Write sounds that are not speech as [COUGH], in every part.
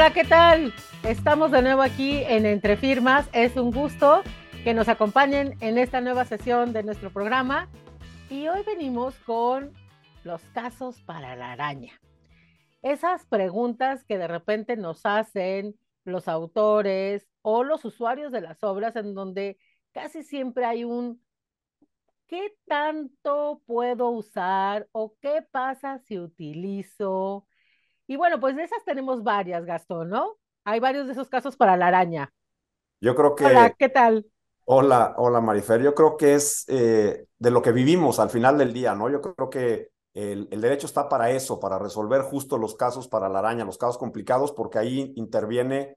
Hola, ¿qué tal? Estamos de nuevo aquí en Entre Firmas. Es un gusto que nos acompañen en esta nueva sesión de nuestro programa. Y hoy venimos con los casos para la araña. Esas preguntas que de repente nos hacen los autores o los usuarios de las obras en donde casi siempre hay un ¿qué tanto puedo usar o qué pasa si utilizo? Y bueno, pues de esas tenemos varias, Gastón, ¿no? Hay varios de esos casos para la araña. Yo creo que... Hola, ¿qué tal? Hola, hola Marifer. Yo creo que es eh, de lo que vivimos al final del día, ¿no? Yo creo que el, derecho está para eso, para resolver justo los casos para la araña, los casos complicados, porque ahí interviene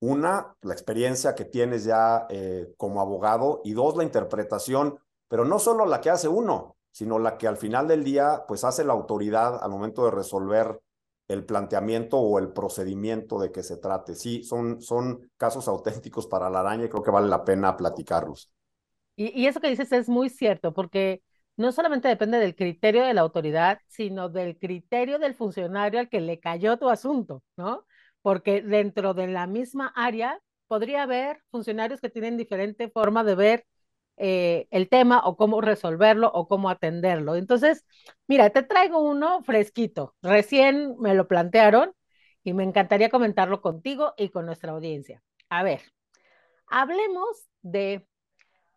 una, la experiencia que tienes ya eh, como abogado, y dos, la interpretación, pero no solo la que hace uno, sino la que al final del día, pues hace la autoridad al momento de resolver el planteamiento o el procedimiento de que se trate. Sí, son, son casos auténticos para la araña y creo que vale la pena platicarlos. Y, y, eso que dices es muy cierto, porque no solamente depende del criterio de la autoridad, sino del criterio del funcionario al que le cayó tu asunto, ¿no? Porque dentro de la misma área podría haber funcionarios que tienen diferente forma de ver eh, el tema o cómo resolverlo o cómo atenderlo. Entonces, mira, te traigo uno fresquito. Recién me lo plantearon y me encantaría comentarlo contigo y con nuestra audiencia. A ver, hablemos de,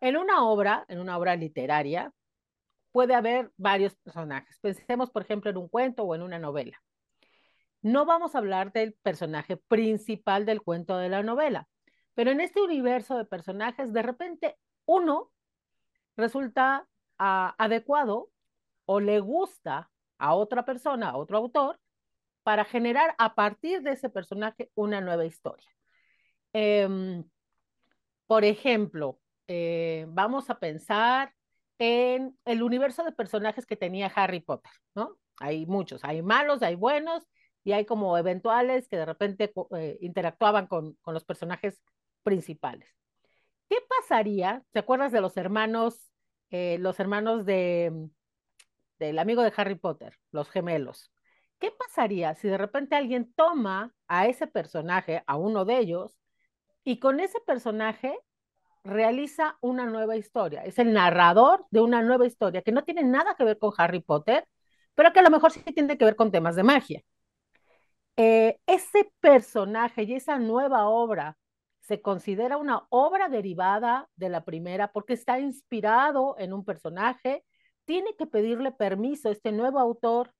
en una obra, en una obra literaria, puede haber varios personajes. Pensemos, por ejemplo, en un cuento o en una novela. No vamos a hablar del personaje principal del cuento de la novela, pero en este universo de personajes, de repente uno resulta ah, adecuado o le gusta a otra persona, a otro autor, para generar a partir de ese personaje una nueva historia. Em, por ejemplo, eh, vamos a pensar en el universo de personajes que tenía Harry Potter, ¿no? Hay muchos, hay malos, hay buenos y hay como eventuales que de repente eh, interactuaban con, con los personajes principales. ¿Qué pasaría? ¿Te acuerdas de los hermanos, eh, los hermanos de, del amigo de Harry Potter, los gemelos? ¿Qué pasaría si de repente alguien toma a ese personaje, a uno de ellos, y con ese personaje realiza una nueva historia? Es el narrador de una nueva historia que no tiene nada que ver con Harry Potter, pero que a lo mejor sí tiene que ver con temas de magia. Eh, ese personaje y esa nueva obra se considera una obra derivada de la primera porque está inspirado en un personaje, tiene que pedirle permiso este nuevo autor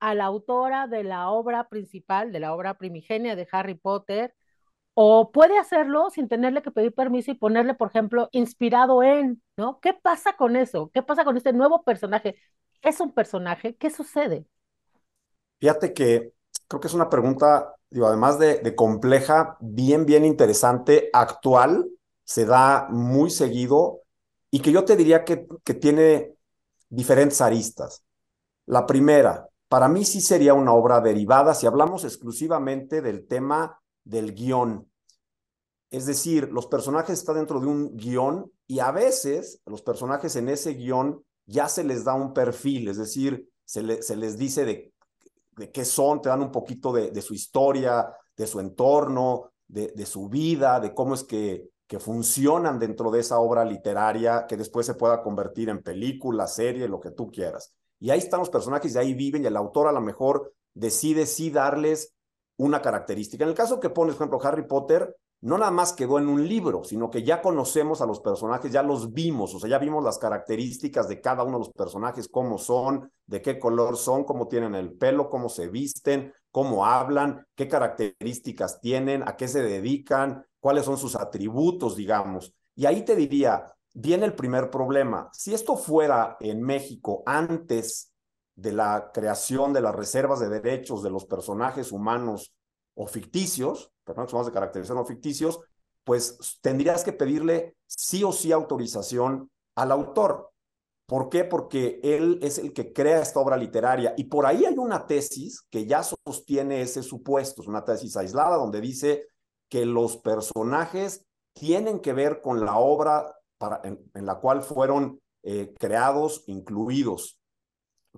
a la autora de la obra principal, de la obra primigenia de Harry Potter, o puede hacerlo sin tenerle que pedir permiso y ponerle, por ejemplo, inspirado en, ¿no? ¿Qué pasa con eso? ¿Qué pasa con este nuevo personaje? ¿Es un personaje? ¿Qué sucede? Fíjate que creo que es una pregunta además de, compleja, bien, bien interesante, actual, se da muy seguido y que yo te diría que, que tiene diferentes aristas. La primera, para mí sí sería una obra derivada si hablamos exclusivamente del tema del guion. Es decir, los personajes están dentro de un guion y a veces los personajes en ese guion ya se les da un perfil, es decir, se, se les dice de de qué son, te dan un poquito de, su historia, de su entorno, de, su vida, de cómo es que, que funcionan dentro de esa obra literaria que después se pueda convertir en película, serie, lo que tú quieras. Y ahí están los personajes y ahí viven y el autor a lo mejor decide sí darles una característica. En el caso que pones, por ejemplo, Harry Potter, no nada más quedó en un libro, sino que ya conocemos a los personajes, ya los vimos, o sea, ya vimos las características de cada uno de los personajes, cómo son, de qué color son, cómo tienen el pelo, cómo se visten, cómo hablan, qué características tienen, a qué se dedican, cuáles son sus atributos, digamos. Y ahí te diría, viene el primer problema. Si esto fuera en México antes de la creación de las reservas de derechos de los personajes humanos o ficticios, personajes humanos de caracterización ficticios, pues tendrías que pedirle sí o sí autorización al autor. ¿Por qué? Porque él es el que crea esta obra literaria y por ahí hay una tesis que ya sostiene ese supuesto, es una tesis aislada donde dice que los personajes tienen que ver con la obra en, la cual fueron eh, creados, incluidos.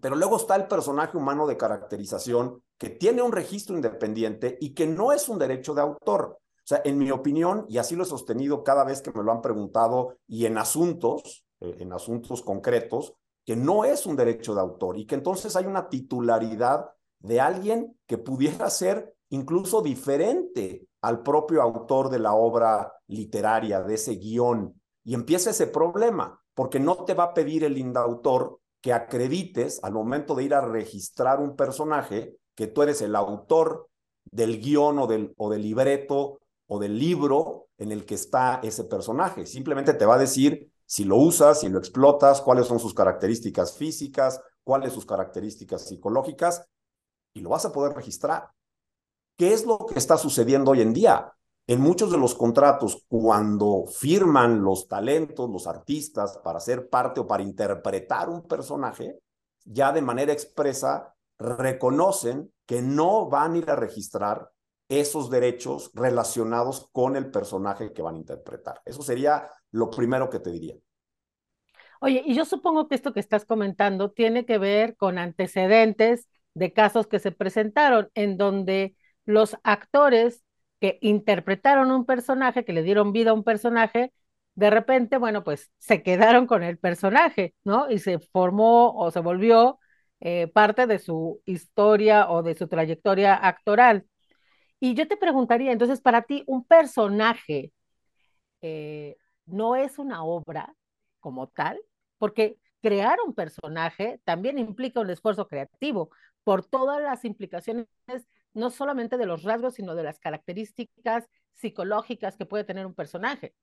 Pero luego está el personaje humano de caracterización que tiene un registro independiente y que no es un derecho de autor. O sea, en mi opinión, y así lo he sostenido cada vez que me lo han preguntado y en asuntos, eh, en asuntos concretos, que no es un derecho de autor y que entonces hay una titularidad de alguien que pudiera ser incluso diferente al propio autor de la obra literaria, de ese guion. Y empieza ese problema, porque no te va a pedir el indautor que acredites al momento de ir a registrar un personaje que tú eres el autor del guion o del, o del libreto o del libro en el que está ese personaje. Simplemente te va a decir si lo usas, si lo explotas, cuáles son sus características físicas, cuáles sus características psicológicas, y lo vas a poder registrar. ¿Qué es lo que está sucediendo hoy en día? En muchos de los contratos, cuando firman los talentos, los artistas, para ser parte o para interpretar un personaje, ya de manera expresa reconocen que no van a ir a registrar esos derechos relacionados con el personaje que van a interpretar. Eso sería lo primero que te diría. Oye, y yo supongo que esto que estás comentando tiene que ver con antecedentes de casos que se presentaron en donde los actores que interpretaron un personaje, que le dieron vida a un personaje, de repente, bueno, pues se quedaron con el personaje, ¿no? Y se formó o se volvió eh, parte de su historia o de su trayectoria actoral. Y yo te preguntaría, entonces, para ti, un personaje eh, no es una obra como tal, porque crear un personaje también implica un esfuerzo creativo por todas las implicaciones, no solamente de los rasgos, sino de las características psicológicas que puede tener un personaje.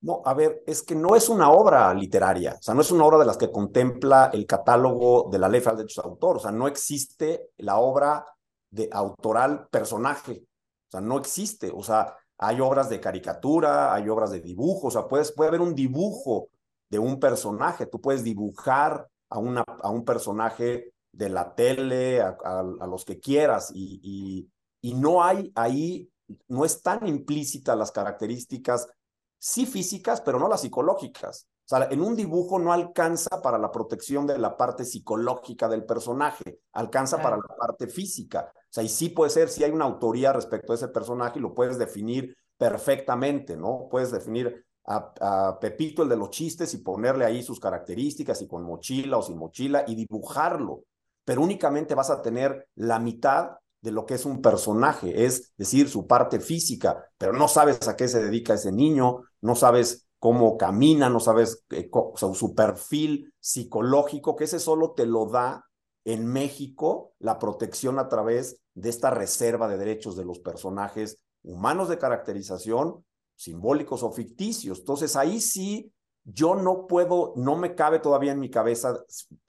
No, a ver, es que no es una obra literaria, o sea, no es una obra de las que contempla el catálogo de la ley de derechos de autor, o sea, no existe la obra de autoral personaje. O sea, no existe. O sea, hay obras de caricatura, hay obras de dibujo. O sea, puedes, puede haber un dibujo de un personaje. Tú puedes dibujar a, una, a un personaje de la tele, a, los que quieras. Y, y, y no hay ahí, no están implícitas las características, sí físicas, pero no las psicológicas. O sea, en un dibujo no alcanza para la protección de la parte psicológica del personaje, alcanza para la parte física. O sea, y sí puede ser, si hay una autoría respecto a ese personaje y lo puedes definir perfectamente, ¿no? Puedes definir a, a, Pepito, el de los chistes, y ponerle ahí sus características, y con mochila o sin mochila, y dibujarlo. Pero únicamente vas a tener la mitad de lo que es un personaje, es decir, su parte física, pero no sabes a qué se dedica ese niño, no sabes cómo camina, no sabes eh, su perfil psicológico, que ese solo te lo da en México la protección a través de esta reserva de derechos de los personajes humanos de caracterización, simbólicos o ficticios. Entonces ahí sí, yo no puedo, no me cabe todavía en mi cabeza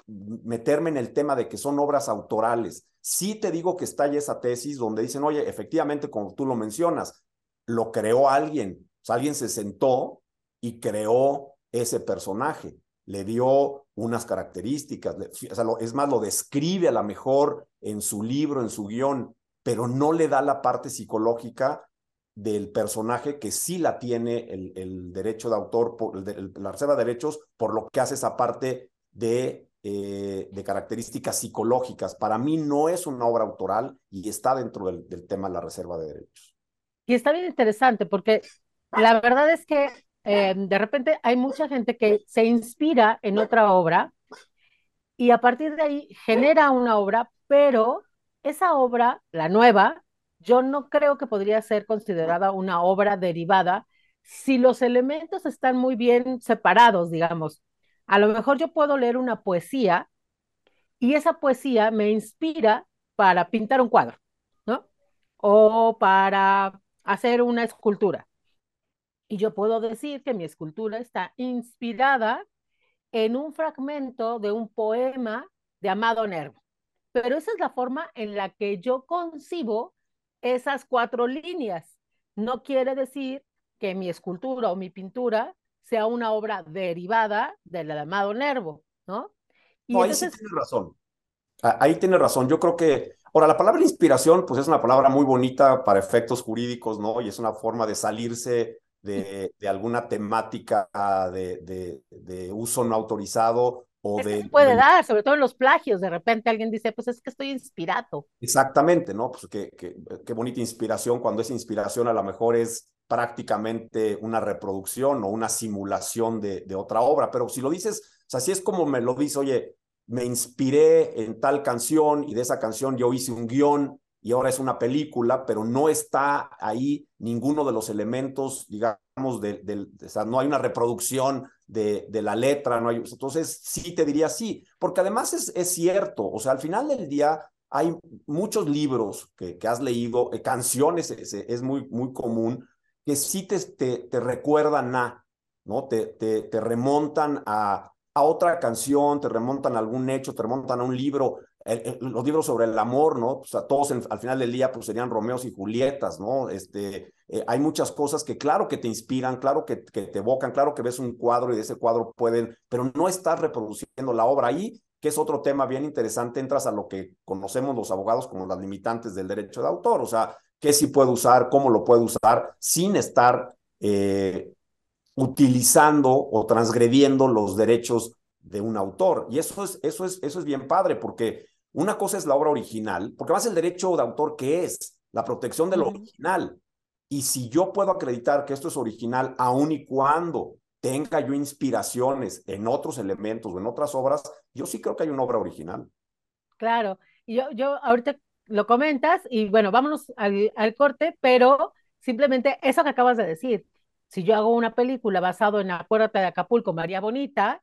meterme en el tema de que son obras autorales. Sí te digo que está ahí esa tesis donde dicen, oye, efectivamente, como tú lo mencionas, lo creó alguien, o sea, alguien se sentó y creó ese personaje, le dio unas características, es más, lo describe a lo mejor en su libro, en su guion, pero no le da la parte psicológica del personaje que sí la tiene el, derecho de autor, la reserva de derechos, por lo que hace esa parte de, eh, de características psicológicas. Para mí no es una obra autoral y está dentro del, del tema de la reserva de derechos. Y está bien interesante porque la verdad es que eh, de repente hay mucha gente que se inspira en otra obra y a partir de ahí genera una obra, pero esa obra, la nueva, yo no creo que podría ser considerada una obra derivada si los elementos están muy bien separados, digamos. A lo mejor yo puedo leer una poesía y esa poesía me inspira para pintar un cuadro, ¿no? O para hacer una escultura. Y yo puedo decir que mi escultura está inspirada en un fragmento de un poema de Amado Nervo. Pero esa es la forma en la que yo concibo esas cuatro líneas. No quiere decir que mi escultura o mi pintura sea una obra derivada del Amado Nervo, ¿no? Y no, ahí sí tienes razón. Ahí tiene razón. Yo creo que, ahora, la palabra inspiración, pues es una palabra muy bonita para efectos jurídicos, ¿no? Y es una forma de salirse de, alguna temática de, de, uso no autorizado o es de... se puede de- dar, sobre todo en los plagios. De repente alguien dice, pues es que estoy inspirado. Exactamente, ¿no? Pues qué, qué, qué bonita inspiración cuando esa inspiración a lo mejor es prácticamente una reproducción o una simulación de, de otra obra, pero si lo dices, o sea, si es como me lo dice, oye, me inspiré en tal canción y de esa canción yo hice un guion y ahora es una película, pero no está ahí ninguno de los elementos, digamos, del, del o sea, no hay una reproducción de, de la letra, no hay, entonces sí te diría sí, porque además es, es cierto, o sea, al final del día hay muchos libros que, que has leído, eh, canciones, es, es, muy, muy común, que sí te, te, te recuerdan a, ¿no? Te, te, te remontan a, a, otra canción, te remontan a algún hecho, te remontan a un libro, los libros sobre el amor, ¿no? Pues a todos al final del día pues serían Romeos y Julietas, ¿no? Este, eh, hay muchas cosas que claro que te inspiran, claro que, te evocan, claro que ves un cuadro y de ese cuadro pueden, pero no estás reproduciendo la obra ahí que es otro tema bien interesante, entras a lo que conocemos los abogados como las limitantes del derecho de autor, o sea, qué sí puede usar, cómo lo puede usar, sin estar eh, utilizando o transgrediendo los derechos de un autor. Y eso es, eso, es, eso es bien padre, porque una cosa es la obra original, porque más el derecho de autor, ¿qué es? La protección de lo uh -huh. original. Y si yo puedo acreditar que esto es original, aun y cuando tenga yo inspiraciones en otros elementos o en otras obras, yo sí creo que hay una obra original. Claro, yo, yo ahorita lo comentas y bueno, vámonos al, al, corte, pero simplemente eso que acabas de decir, si yo hago una película basado en Acuérdate de Acapulco, María Bonita,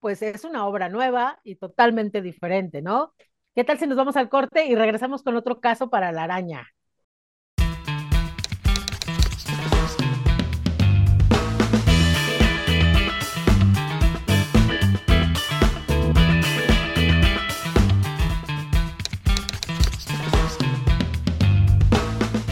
pues es una obra nueva y totalmente diferente, ¿no? ¿Qué tal si nos vamos al corte y regresamos con otro caso para la araña?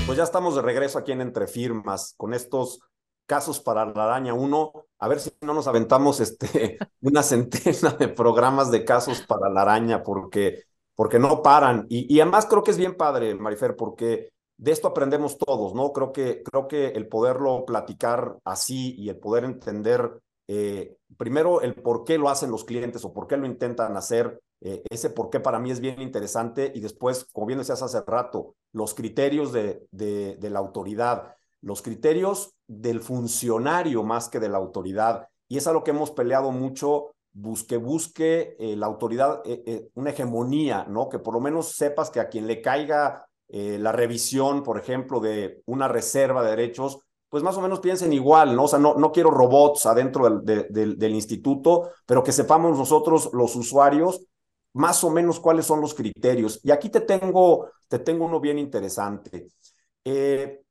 Pues ya estamos de regreso aquí en Entre Firmas con estos casos para la araña 1. A ver si no nos aventamos este, [LAUGHS] una centena de programas de casos para la araña porque, porque no paran. Y, además creo que es bien padre, Marifer, porque de esto aprendemos todos, ¿no? Creo que, creo que el poderlo platicar así y el poder entender eh, primero el por qué lo hacen los clientes o por qué lo intentan hacer, eh, ese por qué para mí es bien interesante y después, como bien decías hace rato, los criterios de, de la autoridad, los criterios del funcionario más que de la autoridad. Y es a lo que hemos peleado mucho, busque, busque eh, la autoridad, eh, eh, una hegemonía, ¿no? Que por lo menos sepas que a quien le caiga la revisión, por ejemplo, de una reserva de derechos, pues más o menos piensen igual, ¿no? O sea, no, no quiero robots adentro del, de, del, del instituto, pero que sepamos nosotros, los usuarios, más o menos cuáles son los criterios. Y aquí te tengo, te tengo uno bien interesante. Eh,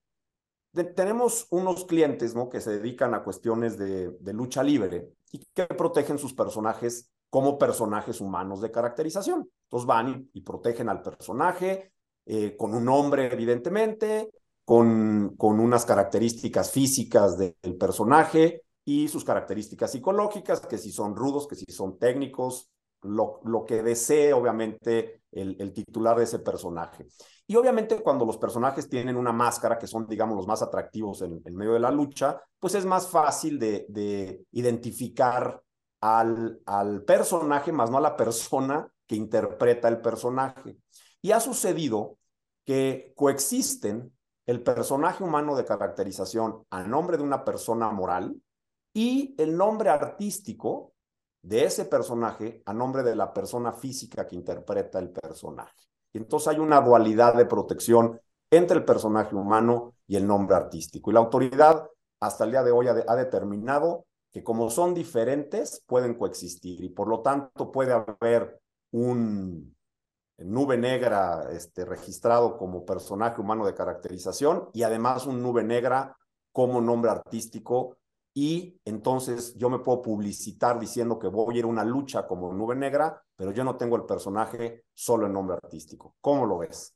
tenemos unos clientes ¿no? que se dedican a cuestiones de, lucha libre y que protegen sus personajes como personajes humanos de caracterización. Entonces van y, protegen al personaje eh, con un nombre, evidentemente, con, unas características físicas de, del personaje y sus características psicológicas, que si son rudos, que si son técnicos, lo que desee, obviamente, el, titular de ese personaje. Y obviamente cuando los personajes tienen una máscara, que son, digamos, los más atractivos en, en medio de la lucha, pues es más fácil de, de identificar al, al, personaje, más no a la persona que interpreta el personaje. Y ha sucedido que coexisten el personaje humano de caracterización a nombre de una persona moral y el nombre artístico de ese personaje a nombre de la persona física que interpreta el personaje. Entonces hay una dualidad de protección entre el personaje humano y el nombre artístico. Y la autoridad hasta el día de hoy ha, ha determinado que como son diferentes, pueden coexistir y por lo tanto puede haber un nube negra este, registrado como personaje humano de caracterización y además un nube negra como nombre artístico y entonces yo me puedo publicitar diciendo que voy a ir a una lucha como nube negra, pero yo no tengo el personaje solo en nombre artístico. ¿Cómo lo ves?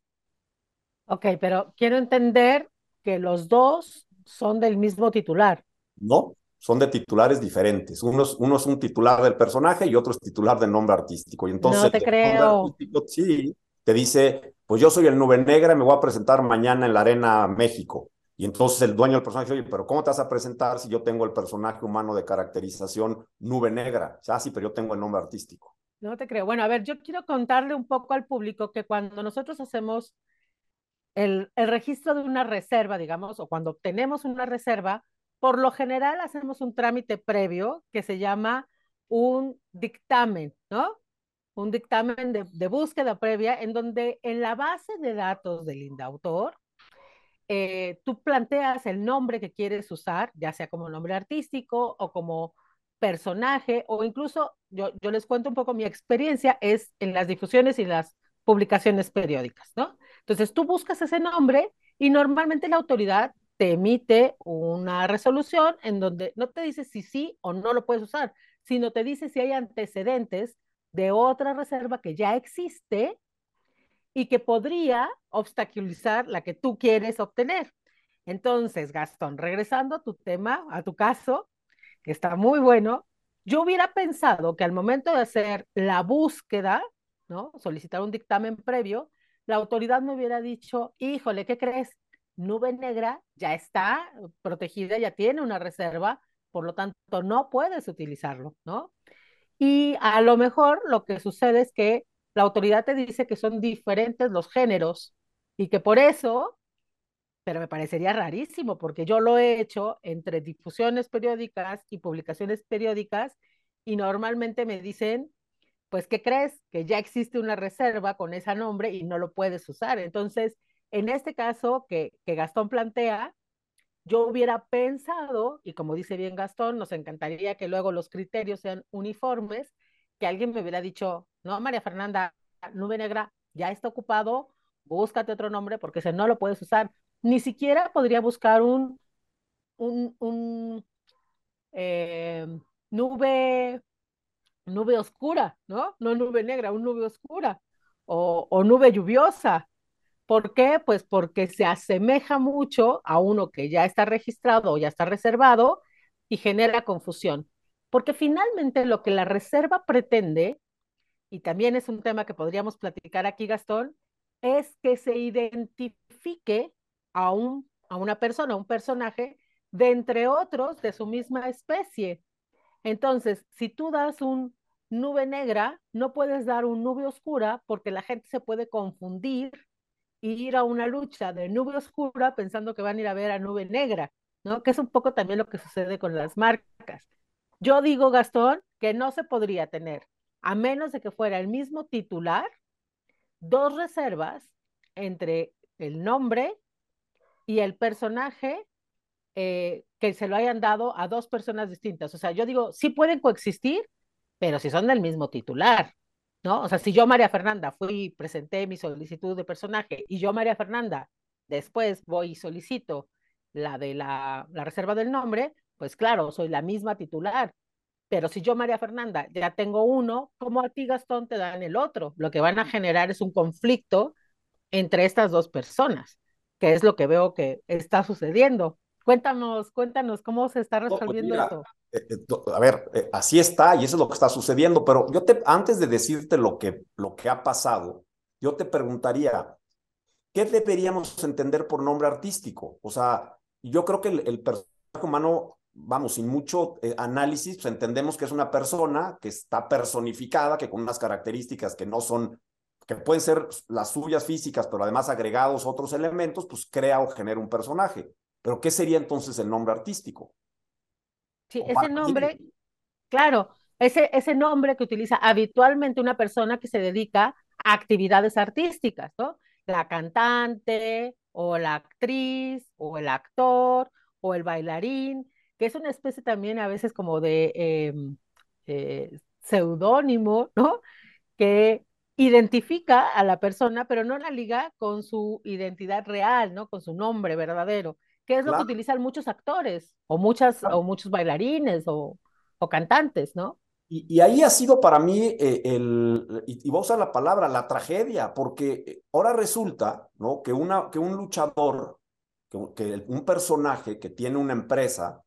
Ok, pero quiero entender que los dos son del mismo titular. No, son de titulares diferentes. Uno es, uno es un titular del personaje y otro es titular del nombre artístico. Y entonces, no te creo. sí, te dice, pues yo soy el nube negra y me voy a presentar mañana en la Arena México. Y entonces el dueño del personaje oye, pero ¿cómo te vas a presentar si yo tengo el personaje humano de caracterización nube negra? O sea, ah, sí, pero yo tengo el nombre artístico. No te creo. Bueno, a ver, yo quiero contarle un poco al público que cuando nosotros hacemos el, el registro de una reserva, digamos, o cuando obtenemos una reserva, por lo general hacemos un trámite previo que se llama un dictamen, ¿no? Un dictamen de, de búsqueda previa en donde en la base de datos del indautor, eh, tú planteas el nombre que quieres usar, ya sea como nombre artístico o como personaje, o incluso yo, yo les cuento un poco mi experiencia, es en las difusiones y las publicaciones periódicas, ¿no? Entonces tú buscas ese nombre y normalmente la autoridad te emite una resolución en donde no te dice si sí o no lo puedes usar, sino te dice si hay antecedentes de otra reserva que ya existe y que podría obstaculizar la que tú quieres obtener. Entonces, Gastón, regresando a tu tema, a tu caso, que está muy bueno, yo hubiera pensado que al momento de hacer la búsqueda, ¿no? Solicitar un dictamen previo, la autoridad me hubiera dicho, híjole, ¿qué crees? Nube negra ya está protegida, ya tiene una reserva, por lo tanto no puedes utilizarlo, ¿no? Y a lo mejor lo que sucede es que la autoridad te dice que son diferentes los géneros y que por eso, pero me parecería rarísimo porque yo lo he hecho entre difusiones periódicas y publicaciones periódicas y normalmente me dicen, pues, ¿qué crees? Que ya existe una reserva con ese nombre y no lo puedes usar. Entonces, en este caso que, que Gastón plantea, yo hubiera pensado, y como dice bien Gastón, nos encantaría que luego los criterios sean uniformes, que alguien me hubiera dicho, no, María Fernanda, Nube Negra ya está ocupado, búscate otro nombre porque ese no lo puedes usar. Ni siquiera podría buscar un, un, un eh, nube, nube oscura, ¿no? No nube negra, un nube oscura o, o nube lluviosa. ¿Por qué? Pues porque se asemeja mucho a uno que ya está registrado o ya está reservado y genera confusión. Porque finalmente lo que la reserva pretende, y también es un tema que podríamos platicar aquí, Gastón, es que se identifique a, un, a una persona, un personaje, de entre otros de su misma especie. Entonces, si tú das un nube negra, no puedes dar un nube oscura porque la gente se puede confundir y ir a una lucha de nube oscura pensando que van a ir a ver a nube negra, ¿no? Que es un poco también lo que sucede con las marcas. Yo digo, Gastón, que no se podría tener, a menos de que fuera el mismo titular, dos reservas entre el nombre y el personaje eh, que se lo hayan dado a dos personas distintas. O sea, yo digo, sí pueden coexistir, pero si son del mismo titular, ¿no? O sea, si yo, María Fernanda, fui presenté mi solicitud de personaje y yo, María Fernanda, después voy y solicito la de la, la reserva del nombre, pues claro, soy la misma titular. Pero si yo, María Fernanda, ya tengo uno, ¿cómo a ti, Gastón, te dan el otro? Lo que van a generar es un conflicto entre estas dos personas, que es lo que veo que está sucediendo. Cuéntanos, cuéntanos cómo se está pues resolviendo esto. Eh, eh, a ver, eh, así está y eso es lo que está sucediendo, pero yo te, antes de decirte lo que, lo que ha pasado, yo te preguntaría, ¿qué deberíamos entender por nombre artístico? O sea, yo creo que el, el personaje humano vamos, sin mucho eh, análisis, pues entendemos que es una persona que está personificada, que con unas características que no son, que pueden ser las suyas físicas, pero además agregados otros elementos, pues crea o genera un personaje. Pero ¿qué sería entonces el nombre artístico? Sí, ese nombre, claro, ese, ese nombre que utiliza habitualmente una persona que se dedica a actividades artísticas, ¿no? La cantante o la actriz o el actor o el bailarín, que es una especie también a veces como de em, eh, seudónimo, ¿no? Que identifica a la persona, pero no la liga con su identidad real, ¿no? Con su nombre verdadero, que es lo que utilizan muchos actores o, muchas, o muchos bailarines o, o cantantes, ¿no? Y, ahí ha sido para mí eh, el, y, y, voy a usar la palabra, la tragedia, porque eh, ahora resulta, ¿no? Que, una, que un luchador, que, que un personaje que tiene una empresa,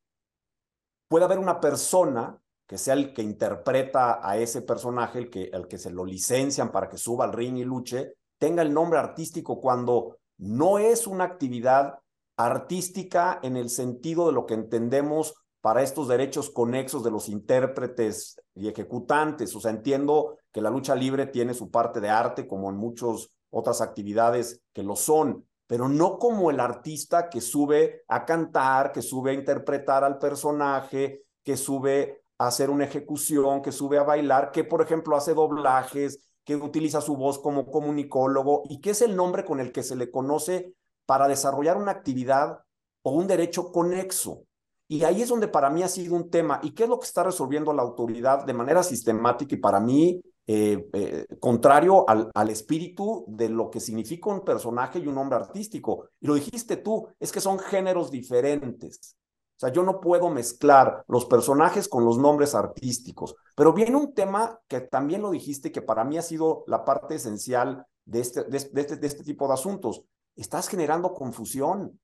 puede haber una persona que sea el que interpreta a ese personaje, el que, el que se lo licencian para que suba al ring y luche, tenga el nombre artístico cuando no es una actividad artística en el sentido de lo que entendemos para estos derechos conexos de los intérpretes y ejecutantes. O sea, entiendo que la lucha libre tiene su parte de arte, como en muchas otras actividades que lo son, pero no como el artista que sube a cantar, que sube a interpretar al personaje, que sube a hacer una ejecución, que sube a bailar, que por ejemplo hace doblajes, que utiliza su voz como comunicólogo y que es el nombre con el que se le conoce para desarrollar una actividad o un derecho conexo. Y ahí es donde para mí ha sido un tema. ¿Y qué es lo que está resolviendo la autoridad de manera sistemática y para mí eh, eh, contrario al, al, espíritu de lo que significa un personaje y un hombre artístico? Y lo dijiste tú, es que son géneros diferentes. O sea, yo no puedo mezclar los personajes con los nombres artísticos. Pero viene un tema que también lo dijiste, que para mí ha sido la parte esencial de este, de, este, de este tipo de asuntos. Estás generando confusión.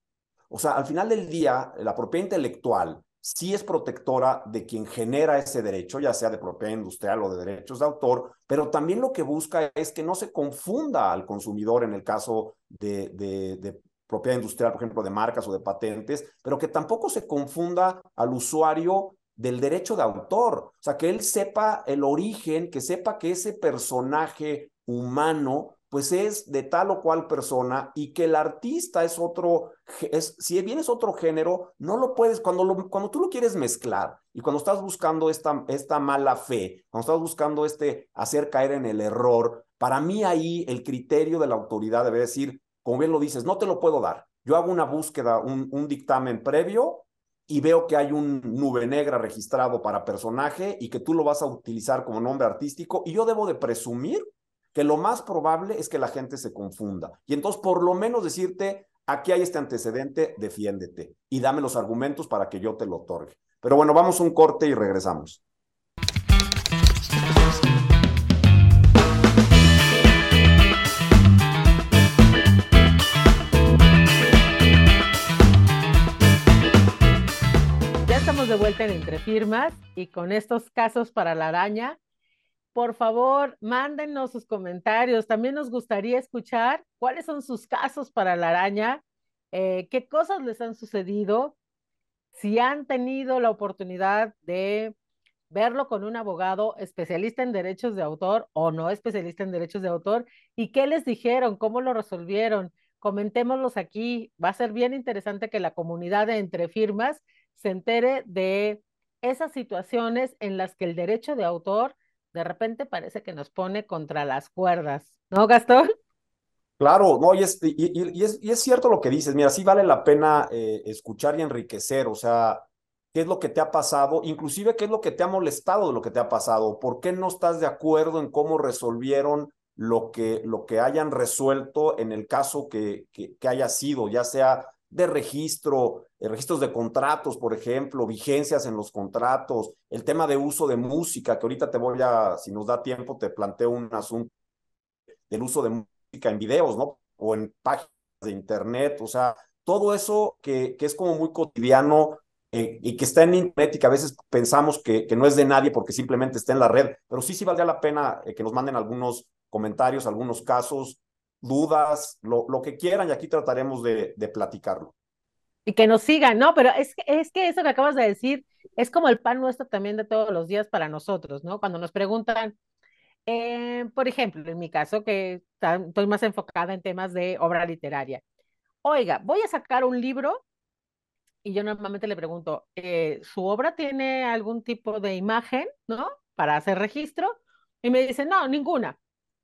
O sea, al final del día, la propiedad intelectual sí es protectora de quien genera ese derecho, ya sea de propiedad industrial o de derechos de autor, pero también lo que busca es que no se confunda al consumidor en el caso de, de, de propiedad industrial, por ejemplo, de marcas o de patentes, pero que tampoco se confunda al usuario del derecho de autor, o sea, que él sepa el origen, que sepa que ese personaje humano pues es de tal o cual persona y que el artista es otro, es, si bien es otro género, no lo puedes, cuando, lo, cuando tú lo quieres mezclar y cuando estás buscando esta, esta mala fe, cuando estás buscando este hacer caer en el error, para mí ahí el criterio de la autoridad debe decir, como bien lo dices, no te lo puedo dar. Yo hago una búsqueda, un, un dictamen previo y veo que hay un nube negra registrado para personaje y que tú lo vas a utilizar como nombre artístico y yo debo de presumir que lo más probable es que la gente se confunda. Y entonces, por lo menos decirte, aquí hay este antecedente, defiéndete y dame los argumentos para que yo te lo otorgue. Pero bueno, vamos a un corte y regresamos. Ya estamos de vuelta en Entre Firmas y con estos casos para la araña por favor, mándenos sus comentarios. También nos gustaría escuchar cuáles son sus casos para la araña, eh, qué cosas les han sucedido, si han tenido la oportunidad de verlo con un abogado especialista en derechos de autor o no especialista en derechos de autor y qué les dijeron, cómo lo resolvieron. Comentémoslos aquí. Va a ser bien interesante que la comunidad de entre firmas se entere de esas situaciones en las que el derecho de autor de repente parece que nos pone contra las cuerdas, ¿no, Gastón? Claro, no, y es, y, es, cierto lo que dices, mira, sí vale la pena eh, escuchar y enriquecer, o sea, qué es lo que te ha pasado, inclusive qué es lo que te ha molestado de lo que te ha pasado, por qué no estás de acuerdo en cómo resolvieron lo que, lo que hayan resuelto en el caso que, que haya sido, ya sea de registro, eh, registros de contratos, por ejemplo, vigencias en los contratos, el tema de uso de música, que ahorita te voy a, si nos da tiempo, te planteo un asunto del uso de música en videos, ¿no? O en páginas de internet, o sea, todo eso que, que es como muy cotidiano eh, y que está en internet y que a veces pensamos que, que, no es de nadie porque simplemente está en la red, pero sí, sí valdría la pena eh, que nos manden algunos comentarios, algunos casos, dudas, lo, lo que quieran y aquí trataremos de, de, platicarlo. Y que nos sigan, ¿no? Pero es, es que eso que acabas de decir es como el pan nuestro también de todos los días para nosotros, ¿no? Cuando nos preguntan, eh, por ejemplo, en mi caso, que estoy más enfocada en temas de obra literaria. Oiga, voy a sacar un libro y yo normalmente le pregunto, eh, ¿su obra tiene algún tipo de imagen, ¿no? Para hacer registro. Y me dice, no, ninguna.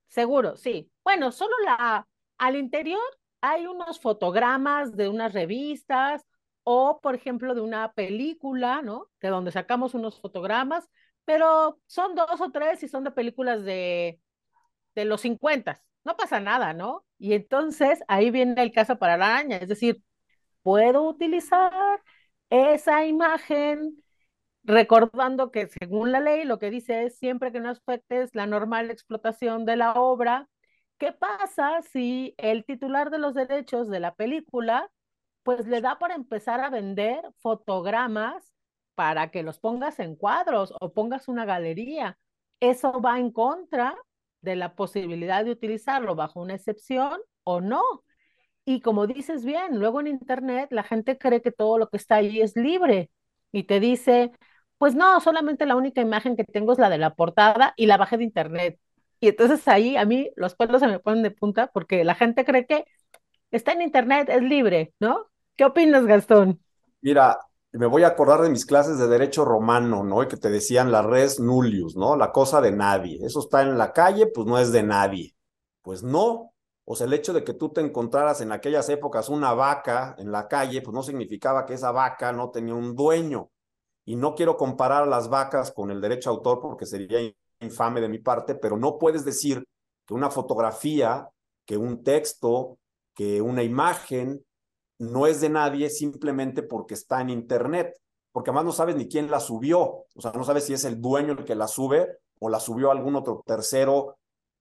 Seguro, sí. Bueno, solo la, al interior hay unos fotogramas de unas revistas o, por ejemplo, de una película, ¿no? De donde sacamos unos fotogramas, pero son dos o tres y son de películas de, de los 50. No pasa nada, ¿no? Y entonces ahí viene el caso para la araña, es decir, puedo utilizar esa imagen recordando que según la ley lo que dice es siempre que no afectes la normal explotación de la obra, ¿qué pasa si el titular de los derechos de la película pues le da para empezar a vender fotogramas para que los pongas en cuadros o pongas una galería? Eso va en contra de la posibilidad de utilizarlo bajo una excepción o no. Y como dices bien, luego en Internet la gente cree que todo lo que está ahí es libre y te dice, pues no, solamente la única imagen que tengo es la de la portada y la bajé de Internet. Y entonces ahí a mí los pelos se me ponen de punta porque la gente cree que está en Internet, es libre, ¿no? ¿Qué opinas, Gastón? Mira, me voy a acordar de mis clases de derecho romano, ¿no? Y que te decían la res nullius, ¿no? La cosa de nadie. Eso está en la calle, pues no es de nadie. Pues no. O sea, el hecho de que tú te encontraras en aquellas épocas una vaca en la calle, pues no significaba que esa vaca no tenía un dueño. Y no quiero comparar a las vacas con el derecho a autor porque sería infame de mi parte, pero no puedes decir que una fotografía, que un texto, que una imagen no es de nadie simplemente porque está en Internet, porque además no sabes ni quién la subió, o sea, no sabes si es el dueño el que la sube o la subió algún otro tercero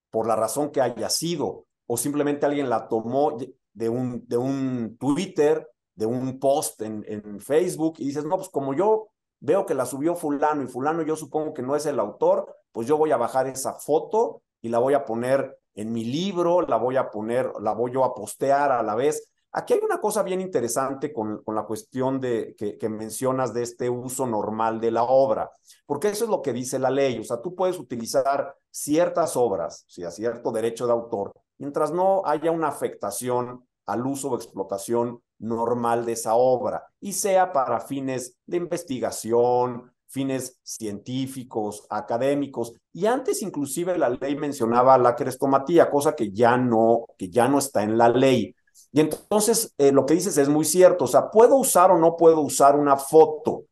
por la razón que haya sido, o simplemente alguien la tomó de un, de un Twitter, de un post en, en Facebook y dices, no, pues como yo veo que la subió fulano y fulano yo supongo que no es el autor, pues yo voy a bajar esa foto y la voy a poner en mi libro, la voy a poner, la voy a postear a la vez. Aquí hay una cosa bien interesante con, con la cuestión de, que, que, mencionas de este uso normal de la obra, porque eso es lo que dice la ley. O sea, tú puedes utilizar ciertas obras, o sea, cierto derecho de autor, mientras no haya una afectación al uso o explotación normal de esa obra y sea para fines de investigación, fines científicos, académicos. Y antes inclusive la ley mencionaba la crestomatía, cosa que ya no, que ya no está en la ley. Y entonces eh, lo que dices es muy cierto, o sea, ¿puedo usar o no puedo usar una foto?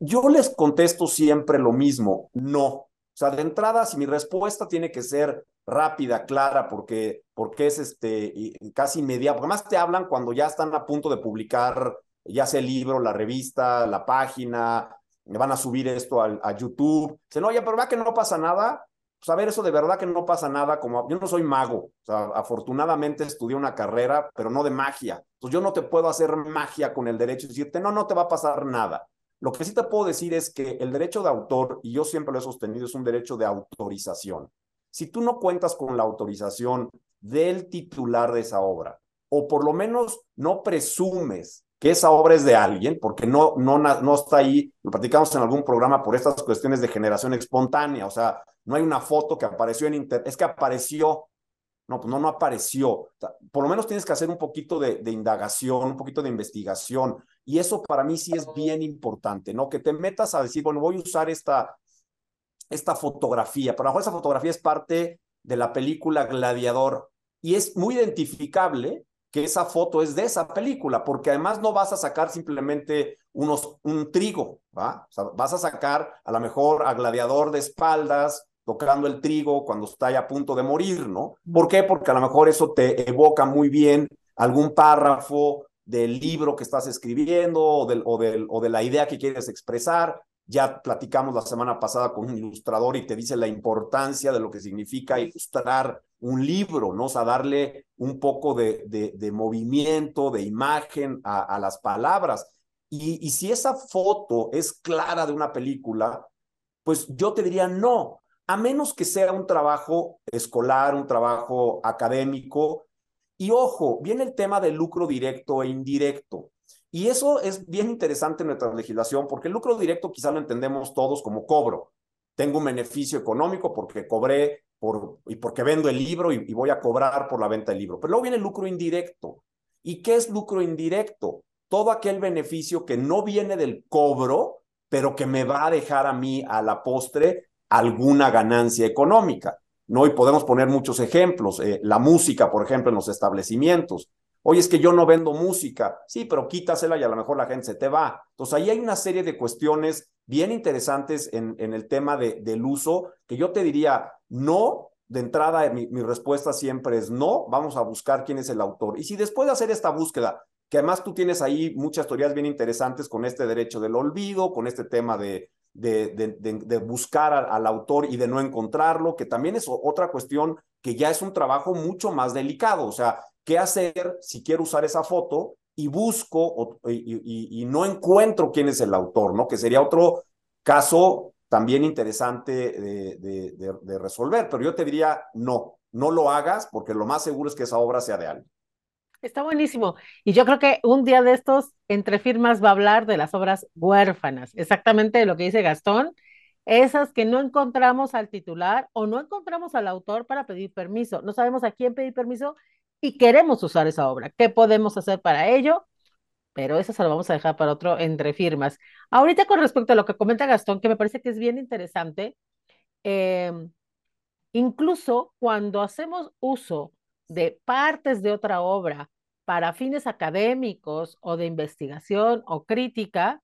Yo les contesto siempre lo mismo, no. O sea, de entrada, si mi respuesta tiene que ser rápida, clara, porque, porque es este, casi inmediata, porque más te hablan cuando ya están a punto de publicar, ya sea el libro, la revista, la página, van a subir esto a, a YouTube. Dicen, oye, pero va que no pasa nada pues a ver, eso de verdad que no pasa nada, como yo no soy mago, afortunadamente estudié una carrera, pero no de magia. Entonces yo no te puedo hacer magia con el derecho y decirte, no, no te va a pasar nada. Lo que sí te puedo decir es que el derecho de autor, y yo siempre lo he sostenido, es un derecho de autorización. Si tú no cuentas con la autorización del titular de esa obra, o por lo menos no presumes que esa obra es de alguien, porque no, no, no está ahí, lo platicamos en algún programa por estas cuestiones de generación espontánea, o sea, no hay una foto que apareció en internet, es que apareció. No, pues no, no apareció. por lo menos tienes que hacer un poquito de, de, indagación, un poquito de investigación. Y eso para mí sí es bien importante, ¿no? Que te metas a decir, bueno, voy a usar esta, esta fotografía. Pero a lo mejor esa fotografía es parte de la película Gladiador. Y es muy identificable que esa foto es de esa película, porque además no vas a sacar simplemente unos, un trigo, ¿va? Vas a sacar a lo mejor a Gladiador de espaldas, tocando el trigo cuando está ya a punto de morir, ¿no? ¿Por qué? Porque a lo mejor eso te evoca muy bien algún párrafo del libro que estás escribiendo o, del, o, del, o de la idea que quieres expresar. Ya platicamos la semana pasada con un ilustrador y te dice la importancia de lo que significa ilustrar un libro, ¿no? O sea, darle un poco de, de, movimiento, de imagen a, a las palabras. Y, y si esa foto es clara de una película, pues yo te diría no, a menos que sea un trabajo escolar, un trabajo académico. Y ojo, viene el tema del lucro directo e indirecto. Y eso es bien interesante en nuestra legislación, porque el lucro directo quizá lo entendemos todos como cobro. Tengo un beneficio económico porque cobré por, y porque vendo el libro y, voy a cobrar por la venta del libro. Pero luego viene el lucro indirecto. ¿Y qué es lucro indirecto? Todo aquel beneficio que no viene del cobro, pero que me va a dejar a mí a la postre alguna ganancia económica. ¿no? Y podemos poner muchos ejemplos. Eh, la música, por ejemplo, en los establecimientos. Oye, es que yo no vendo música. Sí, pero quítasela y a lo mejor la gente se te va. Entonces, ahí hay una serie de cuestiones bien interesantes en, el tema de, del uso, que yo te diría, no, de entrada mi, respuesta siempre es no, vamos a buscar quién es el autor. Y si después de hacer esta búsqueda, que además tú tienes ahí muchas teorías bien interesantes con este derecho del olvido, con este tema de buscar al, al, autor y de no encontrarlo, que también es otra cuestión que ya es un trabajo mucho más delicado. O sea, ¿qué hacer si quiero usar esa foto y busco y, y, y, no encuentro quién es el autor, ¿no? Que sería otro caso también interesante de resolver. Pero yo te diría, no, no lo hagas porque lo más seguro es que esa obra sea de alguien. Está buenísimo. Y yo creo que un día de estos, entre firmas, va a hablar de las obras huérfanas, exactamente lo que dice Gastón, esas que no encontramos al titular o no encontramos al autor para pedir permiso. No sabemos a quién pedir permiso y queremos usar esa obra. ¿Qué podemos hacer para ello? Pero eso se lo vamos a dejar para otro entre firmas. Ahorita con respecto a lo que comenta Gastón, que me parece que es bien interesante, em, incluso cuando hacemos uso de partes de otra obra para fines académicos o de investigación o crítica,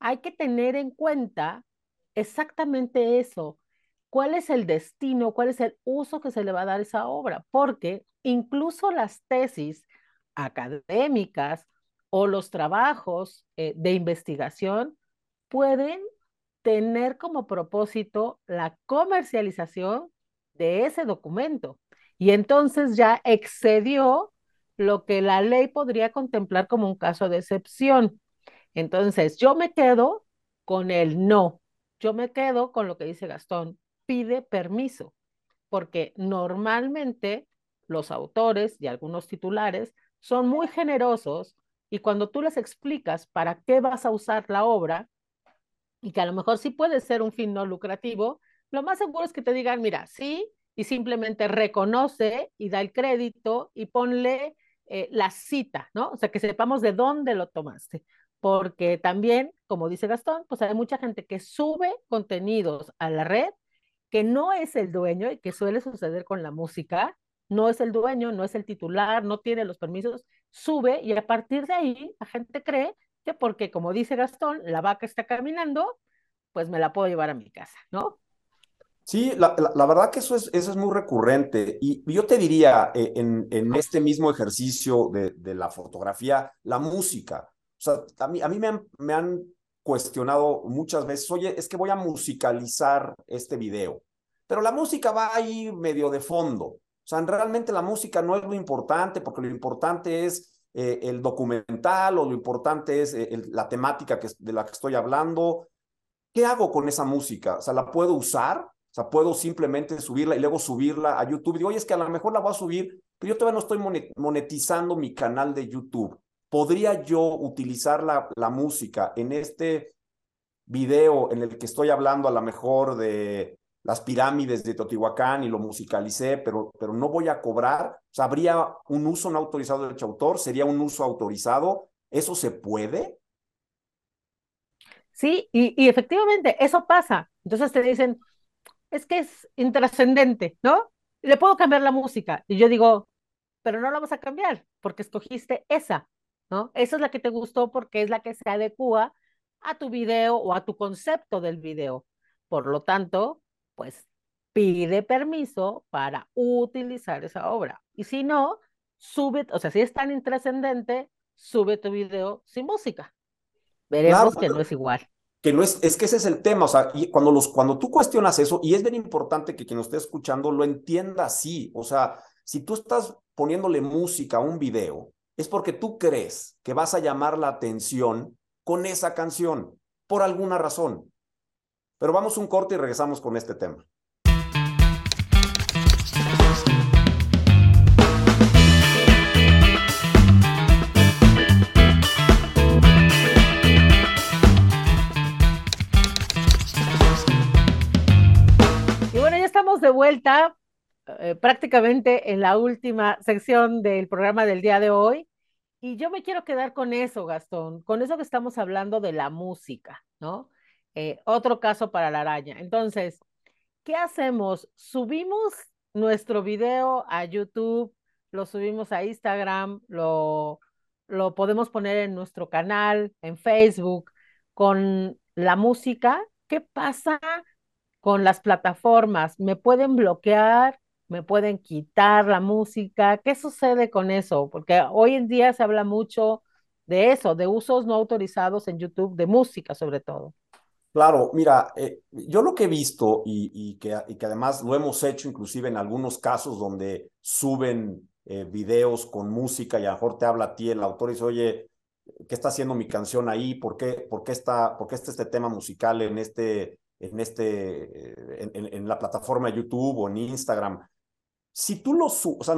hay que tener en cuenta exactamente eso. ¿Cuál es el destino? ¿Cuál es el uso que se le va a dar a esa obra? Porque incluso las tesis académicas o los trabajos eh, de investigación pueden tener como propósito la comercialización de ese documento. Y entonces ya excedió lo que la ley podría contemplar como un caso de excepción. Entonces, yo me quedo con el no. Yo me quedo con lo que dice Gastón, pide permiso, porque normalmente los autores y algunos titulares son muy generosos y cuando tú les explicas para qué vas a usar la obra y que a lo mejor sí puede ser un fin no lucrativo, lo más seguro es que te digan, mira, sí, y simplemente reconoce y da el crédito y ponle eh, la cita, ¿no? O sea, que sepamos de dónde lo tomaste. Porque también, como dice Gastón, pues hay mucha gente que sube contenidos a la red que no es el dueño y que suele suceder con la música, no es el dueño, no es el titular, no tiene los permisos, sube y a partir de ahí la gente cree que porque, como dice Gastón, la vaca está caminando, pues me la puedo llevar a mi casa, ¿no? Sí, la, la, verdad que eso es, eso es muy recurrente. Y yo te diría, eh, en, en, este mismo ejercicio de, de, la fotografía, la música. O sea, a mí, a mí me, han, me han cuestionado muchas veces, oye, es que voy a musicalizar este video, pero la música va ahí medio de fondo. O sea, realmente la música no es lo importante, porque lo importante es eh, el documental o lo importante es eh, la temática que, de la que estoy hablando. ¿Qué hago con esa música? O sea, ¿la puedo usar? O sea, puedo simplemente subirla y luego subirla a YouTube. Digo, oye, es que a lo mejor la voy a subir, pero yo todavía no estoy monetizando mi canal de YouTube. ¿Podría yo utilizar la, música en este video en el que estoy hablando a lo mejor de las pirámides de Teotihuacán y lo musicalicé, pero, pero no voy a cobrar? O ¿habría un uso no autorizado de derecho autor? ¿Sería un uso autorizado? ¿Eso se puede? Sí, y, y efectivamente, eso pasa. Entonces te dicen, es que es intrascendente, ¿no? Le puedo cambiar la música. Y yo digo, pero no la vas a cambiar porque escogiste esa, ¿no? Esa es la que te gustó porque es la que se adecua a tu video o a tu concepto del video. Por lo tanto, pues pide permiso para utilizar esa obra. Y si no, sube, o sea, si es tan intrascendente, sube tu video sin música. Veremos que no es igual que no es, es que ese es el tema, o sea, y cuando, los, cuando tú cuestionas eso, y es bien importante que quien lo esté escuchando lo entienda así, o sea, si tú estás poniéndole música a un video, es porque tú crees que vas a llamar la atención con esa canción, por alguna razón. Pero vamos un corte y regresamos con este tema. de vuelta eh, prácticamente en la última sección del programa del día de hoy. Y yo me quiero quedar con eso, Gastón, con eso que estamos hablando de la música, ¿no? Eh, otro caso para la araña. Entonces, ¿qué hacemos? Subimos nuestro video a YouTube, lo subimos a Instagram, lo, lo podemos poner en nuestro canal, en Facebook, con la música. ¿Qué pasa con las plataformas, me pueden bloquear, me pueden quitar la música. ¿Qué sucede con eso? Porque hoy en día se habla mucho de eso, de usos no autorizados en YouTube, de música sobre todo. Claro, mira, eh, yo lo que he visto y, que, y, que, además lo hemos hecho inclusive en algunos casos donde suben eh, videos con música y a lo mejor te habla a ti el autor y dice, oye, ¿qué está haciendo mi canción ahí? ¿Por qué, por qué, está, por qué está este tema musical en este en, este, en, en, la plataforma de YouTube o en Instagram. Si tú lo o sea,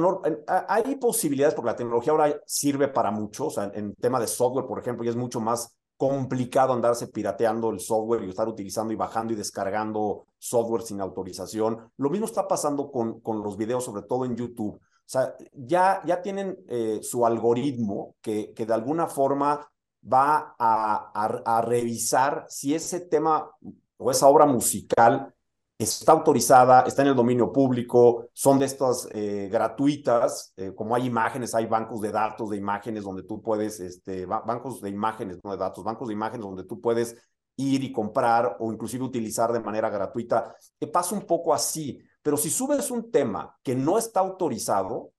hay posibilidades porque la tecnología ahora sirve para mucho, o sea, en tema de software, por ejemplo, y es mucho más complicado andarse pirateando el software y estar utilizando y bajando y descargando software sin autorización. Lo mismo está pasando con, con los videos, sobre todo en YouTube. O sea, ya, ya tienen eh, su algoritmo que, que de alguna forma va a revisar si ese tema o esa obra musical está autorizada, está en el dominio público, son de estas eh, gratuitas, eh, como hay imágenes, hay bancos de datos de imágenes donde tú puedes, este, bancos de imágenes, no de datos, bancos de imágenes donde tú puedes ir y comprar o inclusive utilizar de manera gratuita. Te pasa un poco así, pero si subes un tema que no está autorizado,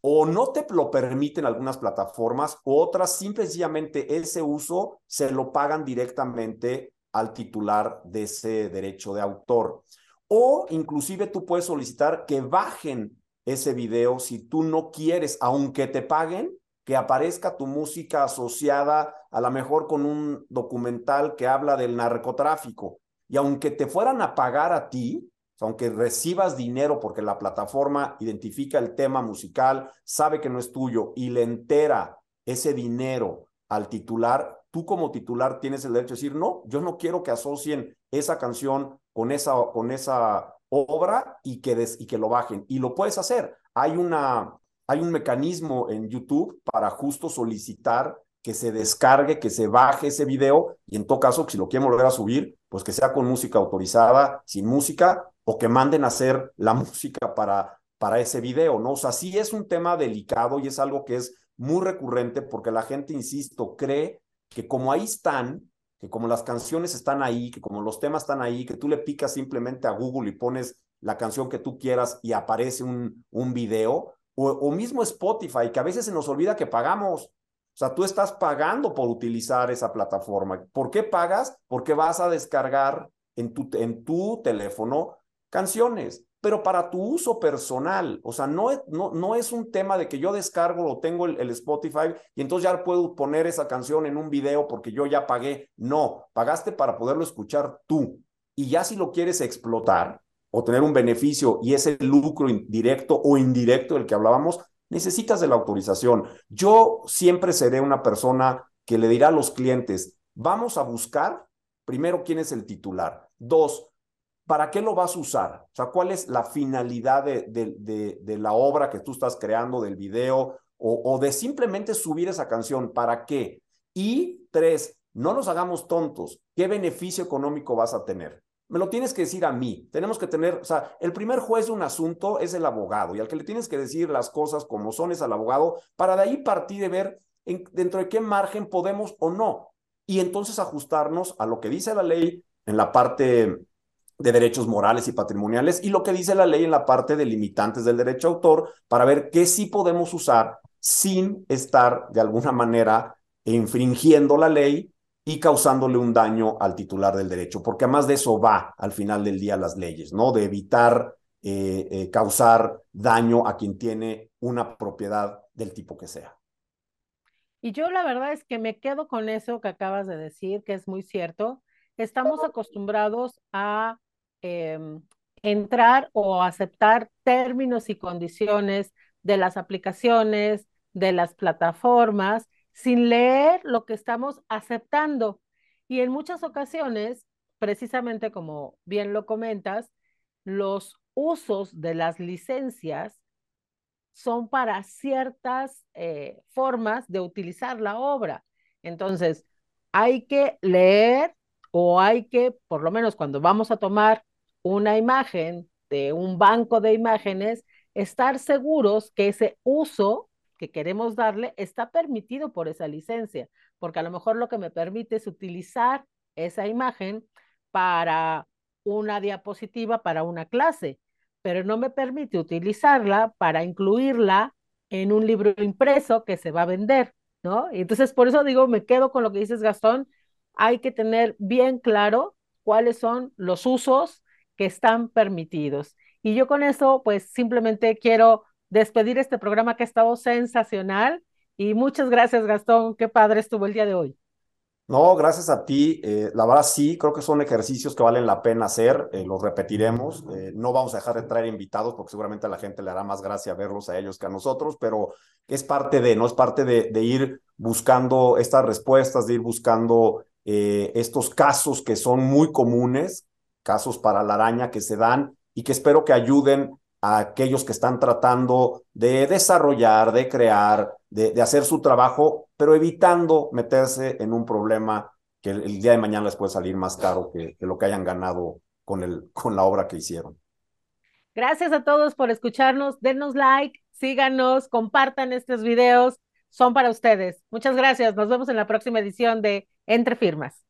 o no te lo permiten algunas plataformas, otras simplemente ese uso se lo pagan directamente al titular de ese derecho de autor. O inclusive tú puedes solicitar que bajen ese video si tú no quieres, aunque te paguen, que aparezca tu música asociada a lo mejor con un documental que habla del narcotráfico. Y aunque te fueran a pagar a ti, aunque recibas dinero porque la plataforma identifica el tema musical, sabe que no es tuyo y le entera ese dinero al titular, tú como titular tienes el derecho de decir, no, yo no quiero que asocien esa canción con esa, con esa obra y que, y que lo bajen. Y lo puedes hacer. Hay, una, hay un mecanismo en YouTube para justo solicitar que se descargue, que se baje ese video y en todo caso, si lo quieren volver a subir, pues que sea con música autorizada, sin música, o que manden a hacer la [LAUGHS] música para, para ese video, ¿no? O sea, sí es un tema delicado y es algo que es muy recurrente porque la gente, insisto, cree que como ahí están, que como las canciones están ahí, que como los temas están ahí, que tú le picas simplemente a Google y pones la canción que tú quieras y aparece un, un video, o, o mismo Spotify, que a veces se nos olvida que pagamos. O sea, tú estás pagando por utilizar esa plataforma. ¿Por qué pagas? Porque vas a descargar en tu, en tu teléfono canciones pero para tu uso personal. O sea, no, es un tema de que yo descargo o tengo el, Spotify y entonces ya puedo poner esa canción en un video porque yo ya pagué. No, pagaste para poderlo escuchar tú. Y ya si lo quieres explotar o tener un beneficio y ese lucro directo o indirecto del que hablábamos, necesitas de la autorización. Yo siempre seré una persona que le dirá a los clientes, vamos a buscar primero quién es el titular. Dos, ¿para qué lo vas a usar? O sea, ¿cuál es la finalidad de, de, la obra que tú estás creando, del video, o, de simplemente subir esa canción? ¿Para qué? Y tres, no nos hagamos tontos. ¿Qué beneficio económico vas a tener? Me lo tienes que decir a mí. Tenemos que tener, o sea, el primer juez de un asunto es el abogado y al que le tienes que decir las cosas como son es al abogado para de ahí partir de ver dentro de qué margen podemos o no. Y entonces ajustarnos a lo que dice la ley en la parte de derechos morales y patrimoniales y lo que dice la ley en la parte de limitantes del derecho autor para ver qué sí podemos usar sin estar de alguna manera infringiendo la ley y causándole un daño al titular del derecho, porque además de eso va al final del día las leyes, ¿no? De evitar eh, eh, causar daño a quien tiene una propiedad del tipo que sea. Y yo la verdad es que me quedo con eso que acabas de decir, que es muy cierto. Estamos acostumbrados a Em, entrar o aceptar términos y condiciones de las aplicaciones, de las plataformas, sin leer lo que estamos aceptando. Y en muchas ocasiones, precisamente como bien lo comentas, los usos de las licencias son para ciertas eh, formas de utilizar la obra. Entonces, hay que leer o hay que, por lo menos cuando vamos a tomar una imagen de un banco de imágenes, estar seguros que ese uso que queremos darle está permitido por esa licencia, porque a lo mejor lo que me permite es utilizar esa imagen para una diapositiva, para una clase, pero no me permite utilizarla para incluirla en un libro impreso que se va a vender, ¿no? Entonces por eso digo, me quedo con lo que dices, Gastón, hay que tener bien claro cuáles son los usos que están permitidos. Y yo con eso, pues simplemente quiero despedir este programa que ha estado sensacional. Y muchas gracias, Gastón. Qué padre estuvo el día de hoy. No, gracias a ti. Eh, la verdad sí, creo que son ejercicios que valen la pena hacer. Eh, los repetiremos. Eh, no vamos a dejar de traer invitados porque seguramente a la gente le hará más gracia verlos a ellos que a nosotros, pero es parte de, ¿no? Es parte de, de ir buscando estas respuestas, de ir buscando estos casos que son muy comunes, casos para la araña que se dan y que espero que ayuden a aquellos que están tratando de desarrollar, de crear, de, hacer su trabajo, pero evitando meterse en un problema que el, día de mañana les puede salir más caro que, que, lo que hayan ganado con, el, con la obra que hicieron. Gracias a todos por escucharnos. Denos like, síganos, compartan estos videos. Son para ustedes. Muchas gracias. Nos vemos en la próxima edición de Entre Firmas.